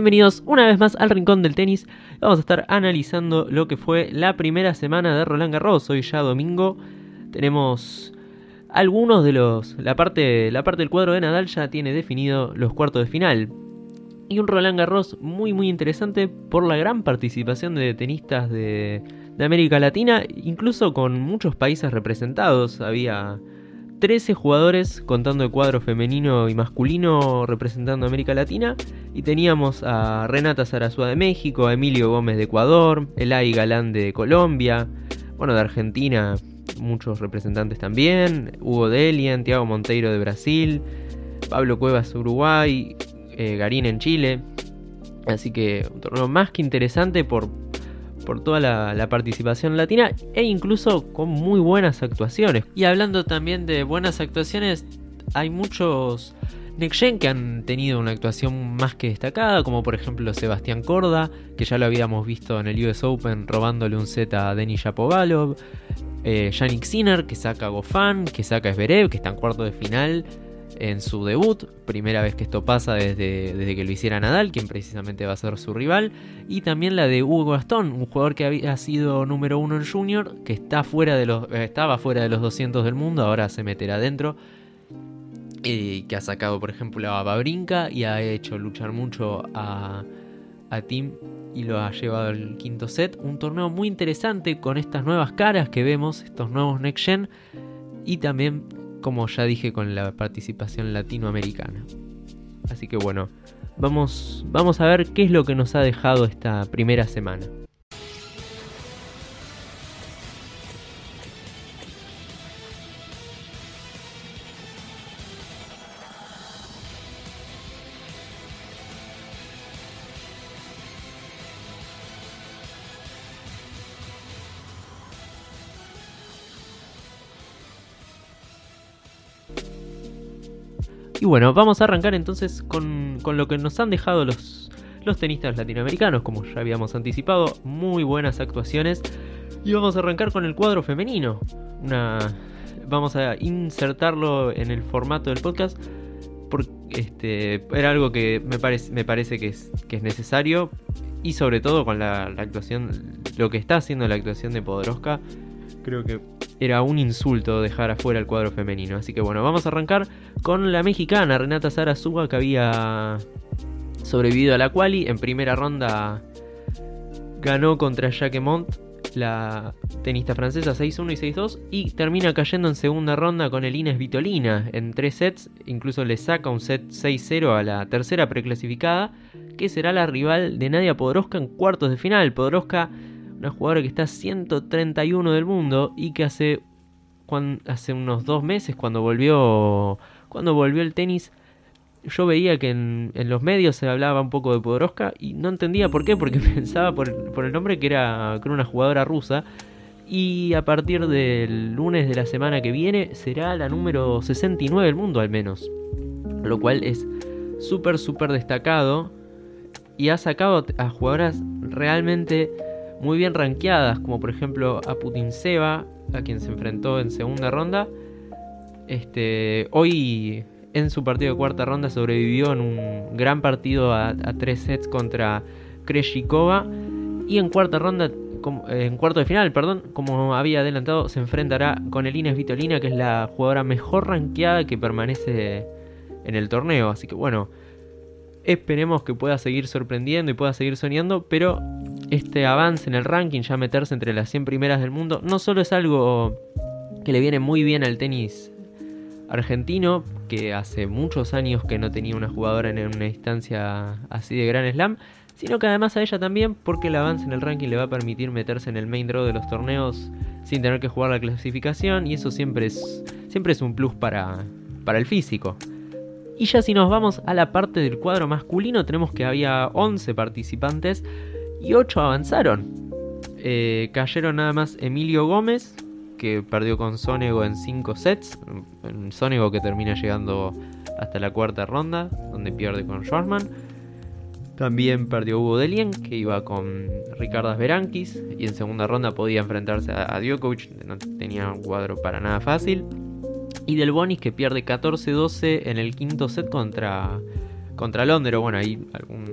Bienvenidos una vez más al Rincón del Tenis. Vamos a estar analizando lo que fue la primera semana de Roland Garros. Hoy ya domingo tenemos algunos de los... La parte, la parte del cuadro de Nadal ya tiene definido los cuartos de final. Y un Roland Garros muy muy interesante por la gran participación de tenistas de, de América Latina, incluso con muchos países representados. Había 13 jugadores contando el cuadro femenino y masculino representando a América Latina. Y teníamos a Renata Zarazúa de México, a Emilio Gómez de Ecuador, Elay Galán de Colombia, bueno, de Argentina muchos representantes también, Hugo Delian, Tiago Monteiro de Brasil, Pablo Cuevas Uruguay, eh, Garín en Chile. Así que un torneo más que interesante por, por toda la, participación latina e incluso con muy buenas actuaciones. Y hablando también de buenas actuaciones, hay muchos Next que han tenido una actuación más que destacada, como por ejemplo Sebastián Corda, que ya lo habíamos visto en el US Open robándole un set a Denis Shapovalov, eh, Yannick Sinner, que saca a Gofan, que saca a Zverev, que está en cuarto de final en su debut, primera vez que esto pasa desde, desde, que lo hiciera Nadal, quien precisamente va a ser su rival, y también la de Hugo Gastón, un jugador que había sido número uno en Junior, que está fuera de los, eh, estaba fuera de los 200 del mundo, ahora se meterá adentro, y que ha sacado por ejemplo a Babrinka y ha hecho luchar mucho a, a Tim y lo ha llevado al quinto set, un torneo muy interesante con estas nuevas caras que vemos, estos nuevos Next Gen, y también como ya dije, con la participación latinoamericana. Así que bueno, vamos, vamos a ver qué es lo que nos ha dejado esta primera semana. Y bueno, vamos a arrancar entonces con, lo que nos han dejado los, los tenistas latinoamericanos, como ya habíamos anticipado, muy buenas actuaciones. Y vamos a arrancar con el cuadro femenino. Una, vamos a insertarlo en el formato del podcast. Porque este, era algo que me, parece me parece que es, que es necesario. Y sobre todo con la, actuación, lo que está haciendo la actuación de Podoroska. Creo que era un insulto dejar afuera el cuadro femenino. Así que bueno, vamos a arrancar con la mexicana Renata Zarazúa que había sobrevivido a la quali. En primera ronda ganó contra Jacquemont, la tenista francesa 6-1 y 6-2 y termina cayendo en segunda ronda con el Inés Vitolina en tres sets, incluso le saca un set 6-0 a la tercera preclasificada, que será la rival de Nadia Podoroska en cuartos de final. Podoroska una jugadora que está 131 del mundo y que hace, hace unos dos meses cuando volvió, cuando volvió el tenis, yo veía que en, los medios se hablaba un poco de Podoroska y no entendía por qué, porque pensaba por, el nombre que era, que era una jugadora rusa. Y a partir del lunes de la semana que viene será la número 69 del mundo al menos. Lo cual es súper, súper destacado. Y ha sacado a jugadoras realmente muy bien rankeadas, como por ejemplo a Putin Seba, a quien se enfrentó en segunda ronda. Este, hoy en su partido de cuarta ronda sobrevivió en un gran partido a, tres sets contra Kreshikova y en cuarta ronda en cuarto de final, perdón, como había adelantado, se enfrentará con Elina Vitolina, que es la jugadora mejor rankeada que permanece en el torneo. Así que bueno, esperemos que pueda seguir sorprendiendo y pueda seguir soñando, pero este avance en el ranking, ya meterse entre las 100 primeras del mundo, no solo es algo que le viene muy bien al tenis argentino, que hace muchos años que no tenía una jugadora en una instancia así de gran slam, sino que además a ella también porque el avance en el ranking le va a permitir meterse en el main draw de los torneos sin tener que jugar la clasificación y eso siempre es, siempre es un plus para, para el físico. Y ya si nos vamos a la parte del cuadro masculino, tenemos que había 11 participantes, y 8 avanzaron. Eh, cayeron nada más Emilio Gómez, que perdió con Sonego en 5 sets. Sonego que termina llegando hasta la cuarta ronda, donde pierde con Schwarzman. También perdió Hugo Delien, que iba con Ricardo Berankis. Y en segunda ronda podía enfrentarse a, Djokovic, no tenía un cuadro para nada fácil. Y Del Bonis, que pierde 14-12 en el quinto set contra, contra Londres. Bueno, ahí algún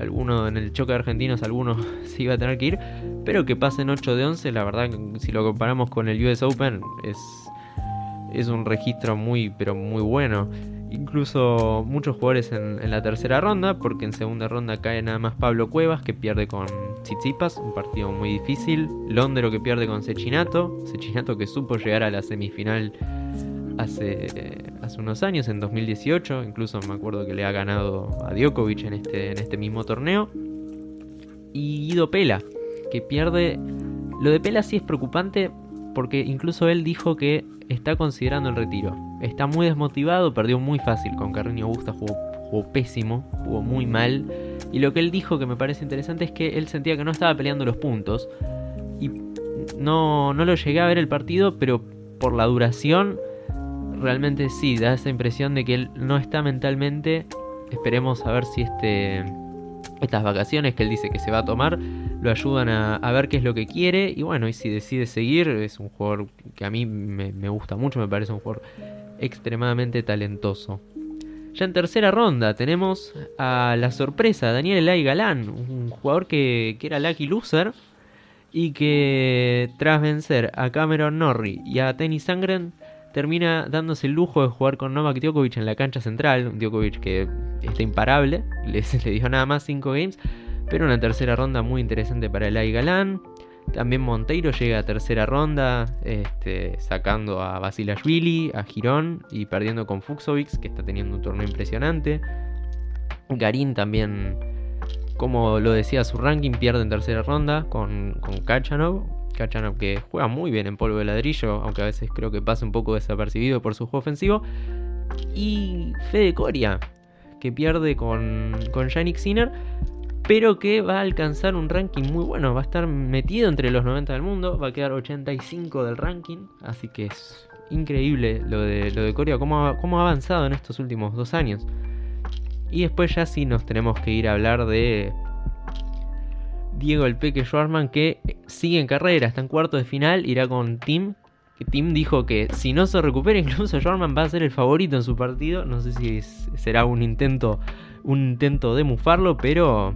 alguno en el choque de argentinos, alguno se iba a tener que ir, pero que pasen 8 de 11, la verdad, si lo comparamos con el US Open, es, es un registro muy, pero muy bueno. Incluso muchos jugadores en, la tercera ronda, porque en segunda ronda cae nada más Pablo Cuevas, que pierde con Tsitsipas, un partido muy difícil. Londero que pierde con Sechinato, Sechinato que supo llegar a la semifinal hace, hace unos años, en 2018. Incluso me acuerdo que le ha ganado a Djokovic en este, en este mismo torneo. Y Guido Pela, que pierde. Lo de Pela sí es preocupante porque incluso él dijo que está considerando el retiro. Está muy desmotivado, perdió muy fácil con Carreño Busta, jugó, jugó pésimo, jugó muy mal. Y lo que él dijo que me parece interesante es que él sentía que no estaba peleando los puntos. Y no, no lo llegué a ver el partido, pero por la duración, realmente sí, da esa impresión de que él no está mentalmente. Esperemos a ver si este, estas vacaciones que él dice que se va a tomar lo ayudan a, ver qué es lo que quiere. Y bueno, y si decide seguir, es un jugador que a mí me, gusta mucho, me parece un jugador extremadamente talentoso. Ya en tercera ronda tenemos a la sorpresa, Daniel Elay Galán, un jugador que, que era lucky loser y que tras vencer a Cameron Norrie y a Tenny Sangren termina dándose el lujo de jugar con Novak Djokovic en la cancha central, Djokovic que está imparable, le, le dio nada más 5 games, pero una tercera ronda muy interesante para el Galán. También Monteiro llega a tercera ronda, este, sacando a Basilashvili, a Girón y perdiendo con Fuxovics, que está teniendo un torneo impresionante. Garín también, como lo decía su ranking, pierde en tercera ronda con, con Kachanov. Kachanov que juega muy bien en polvo de ladrillo, aunque a veces creo que pasa un poco desapercibido por su juego ofensivo. Y Fede Coria, que pierde con, con Yannick Sinner pero que va a alcanzar un ranking muy bueno, va a estar metido entre los 90 del mundo, va a quedar 85 del ranking, así que es increíble lo de, lo de Corea, cómo ha, cómo ha avanzado en estos últimos dos años. Y después ya sí nos tenemos que ir a hablar de Diego El Peque Schwarman que sigue en carrera, está en cuarto de final, irá con Tim. Que Tim dijo que si no se recupera, incluso Schwarman va a ser el favorito en su partido. No sé si será un intento, un intento de mufarlo, pero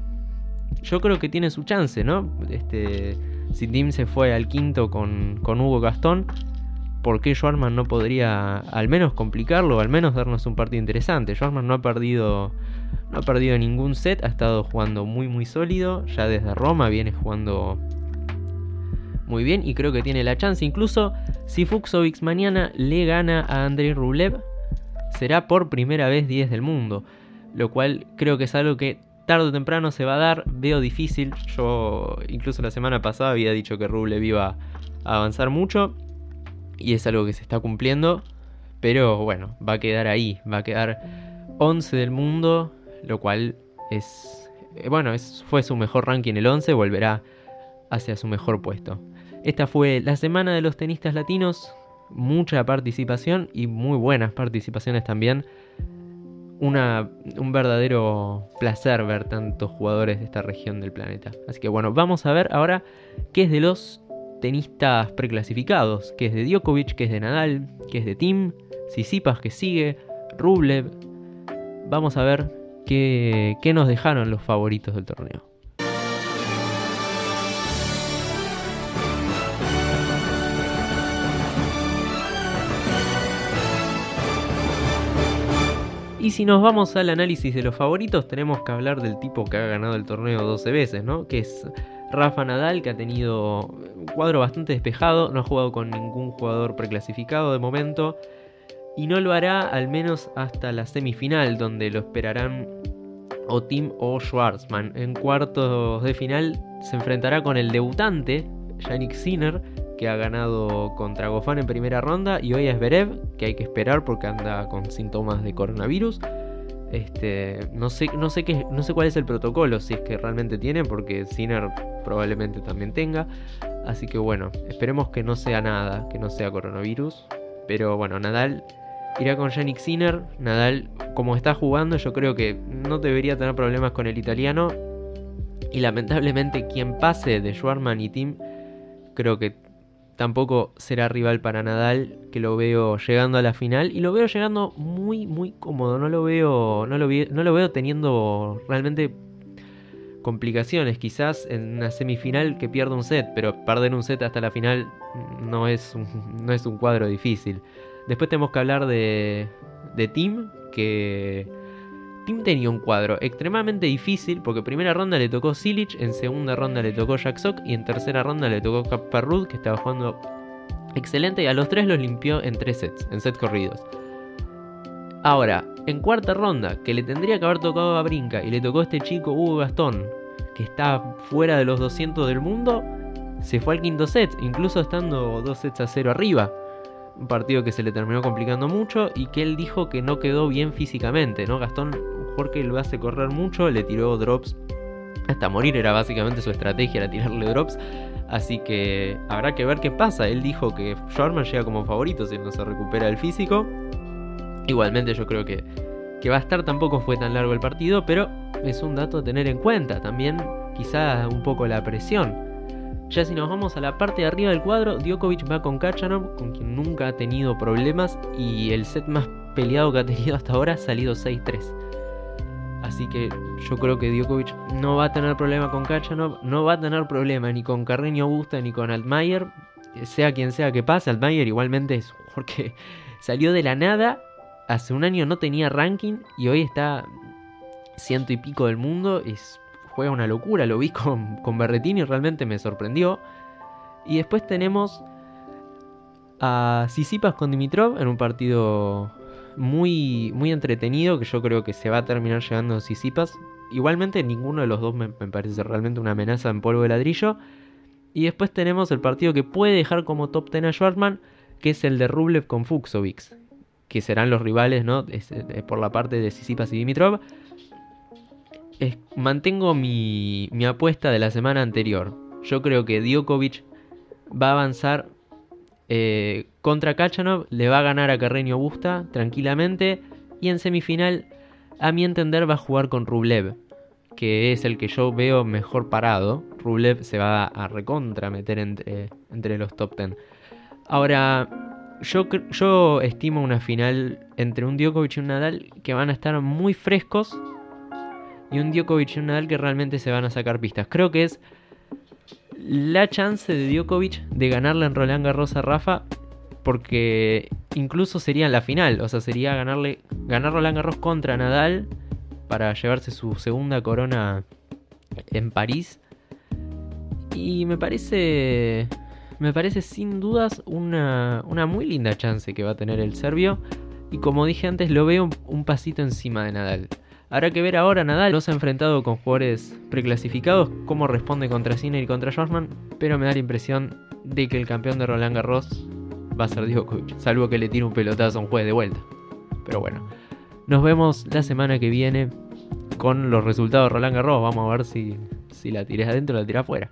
yo creo que tiene su chance, ¿no? Este, si Tim se fue al quinto con, con Hugo Gastón, ¿por qué Schwarman no podría al menos complicarlo al menos darnos un partido interesante? Schwarman no ha perdido no ha perdido ningún set, ha estado jugando muy muy sólido, ya desde Roma viene jugando muy bien y creo que tiene la chance. Incluso si Fuxovics mañana le gana a Andrei Rublev, será por primera vez 10 del mundo, lo cual creo que es algo que tarde o temprano se va a dar, veo difícil. Yo incluso la semana pasada había dicho que Rublev iba a avanzar mucho y es algo que se está cumpliendo, pero bueno, va a quedar ahí, va a quedar 11 del mundo, lo cual es eh, bueno, fue su mejor ranking el 11, volverá hacia su mejor puesto. Esta fue la semana de los tenistas latinos, mucha participación y muy buenas participaciones también un verdadero placer ver tantos jugadores de esta región del planeta. Así que bueno, vamos a ver ahora qué es de los tenistas preclasificados, qué es de Djokovic, qué es de Nadal, qué es de Tim, Sisipas que sigue, Rublev. Vamos a ver qué, qué nos dejaron los favoritos del torneo. Y si nos vamos al análisis de los favoritos, tenemos que hablar del tipo que ha ganado el torneo 12 veces, ¿no? Que es Rafa Nadal, que ha tenido un cuadro bastante despejado, no ha jugado con ningún jugador preclasificado de momento. Y no lo hará al menos hasta la semifinal, donde lo esperarán o Tim o Schwarzman. En cuartos de final se enfrentará con el debutante, Yannick Sinner, que ha ganado contra Gofán en primera ronda, y hoy es Berev, que hay que esperar porque anda con síntomas de coronavirus. Este, no sé, no sé qué, no sé cuál es el protocolo, si es que realmente tiene, porque Sinner probablemente también tenga. Así que bueno, esperemos que no sea nada, que no sea coronavirus. Pero bueno, Nadal irá con Yannick Sinner. Nadal, como está jugando, yo creo que no debería tener problemas con el italiano. Y lamentablemente quien pase de Schwarman y Tim, creo que tampoco será rival para Nadal, que lo veo llegando a la final y lo veo llegando muy muy cómodo, no lo veo no lo, no lo veo teniendo realmente complicaciones. Quizás en una semifinal que pierda un set, pero perder un set hasta la final no es no es un cuadro difícil. Después tenemos que hablar de, Tim, que Tim tenía un cuadro extremadamente difícil porque en primera ronda le tocó Silich, en segunda ronda le tocó Jack Sock y en tercera ronda le tocó Caparrud, que estaba jugando excelente y a los tres los limpió en tres sets, en sets corridos. Ahora, en cuarta ronda, que le tendría que haber tocado a Brinca y le tocó a este chico Hugo Gastón, que está fuera de los 200 del mundo, se fue al quinto set, incluso estando dos sets a cero arriba. Un partido que se le terminó complicando mucho y que él dijo que no quedó bien físicamente, ¿no? Gastón, un lo hace correr mucho, le tiró drops hasta morir, era básicamente su estrategia, era tirarle drops. Así que habrá que ver qué pasa. Él dijo que Shorman llega como favorito si no se recupera el físico. Igualmente yo creo que, que va a estar, tampoco fue tan largo el partido, pero es un dato a tener en cuenta. También quizá un poco la presión. Ya si nos vamos a la parte de arriba del cuadro, Djokovic va con Kachanov, con quien nunca ha tenido problemas y el set más peleado que ha tenido hasta ahora ha salido 6-3. Así que yo creo que Djokovic no va a tener problema con Kachanov, no va a tener problema ni con Carreño Busta ni con Altmaier, sea quien sea que pase. Altmaier igualmente es porque salió de la nada hace un año no tenía ranking y hoy está ciento y pico del mundo. Es, juega una locura. Lo vi con, con Berretini y realmente me sorprendió. Y después tenemos a Sisipas con Dimitrov en un partido muy, muy entretenido que yo creo que se va a terminar llegando Sisipas. Igualmente ninguno de los dos me, parece realmente una amenaza en polvo de ladrillo. Y después tenemos el partido que puede dejar como top 10 a Schwartzman, que es el de Rublev con Fuxovics que serán los rivales, ¿no? Es por la parte de Sisipas y Dimitrov. Mantengo mi, apuesta de la semana anterior. Yo creo que Djokovic va a avanzar eh, contra Kachanov, le va a ganar a Carreño Busta tranquilamente. Y en semifinal, a mi entender, va a jugar con Rublev, que es el que yo veo mejor parado. Rublev se va a recontra meter entre, entre los top 10. Ahora, yo, yo estimo una final entre un Djokovic y un Nadal que van a estar muy frescos y un Djokovic y un Nadal que realmente se van a sacar pistas. Creo que es la chance de Djokovic de ganarle en Roland Garros a Rafa porque incluso sería en la final, o sea, sería ganarle ganar Roland Garros contra Nadal para llevarse su segunda corona en París. Y me parece me parece sin dudas una, una, muy linda chance que va a tener el serbio. Y como dije antes, lo veo un, un pasito encima de Nadal. Habrá que ver ahora, Nadal no se ha enfrentado con jugadores preclasificados, cómo responde contra Sinner y contra Schwarzman, pero me da la impresión de que el campeón de Roland Garros va a ser Djokovic, salvo que le tire un pelotazo a un juez de vuelta. Pero bueno, nos vemos la semana que viene con los resultados de Roland Garros. Vamos a ver si, si la tiré adentro o la tiré afuera.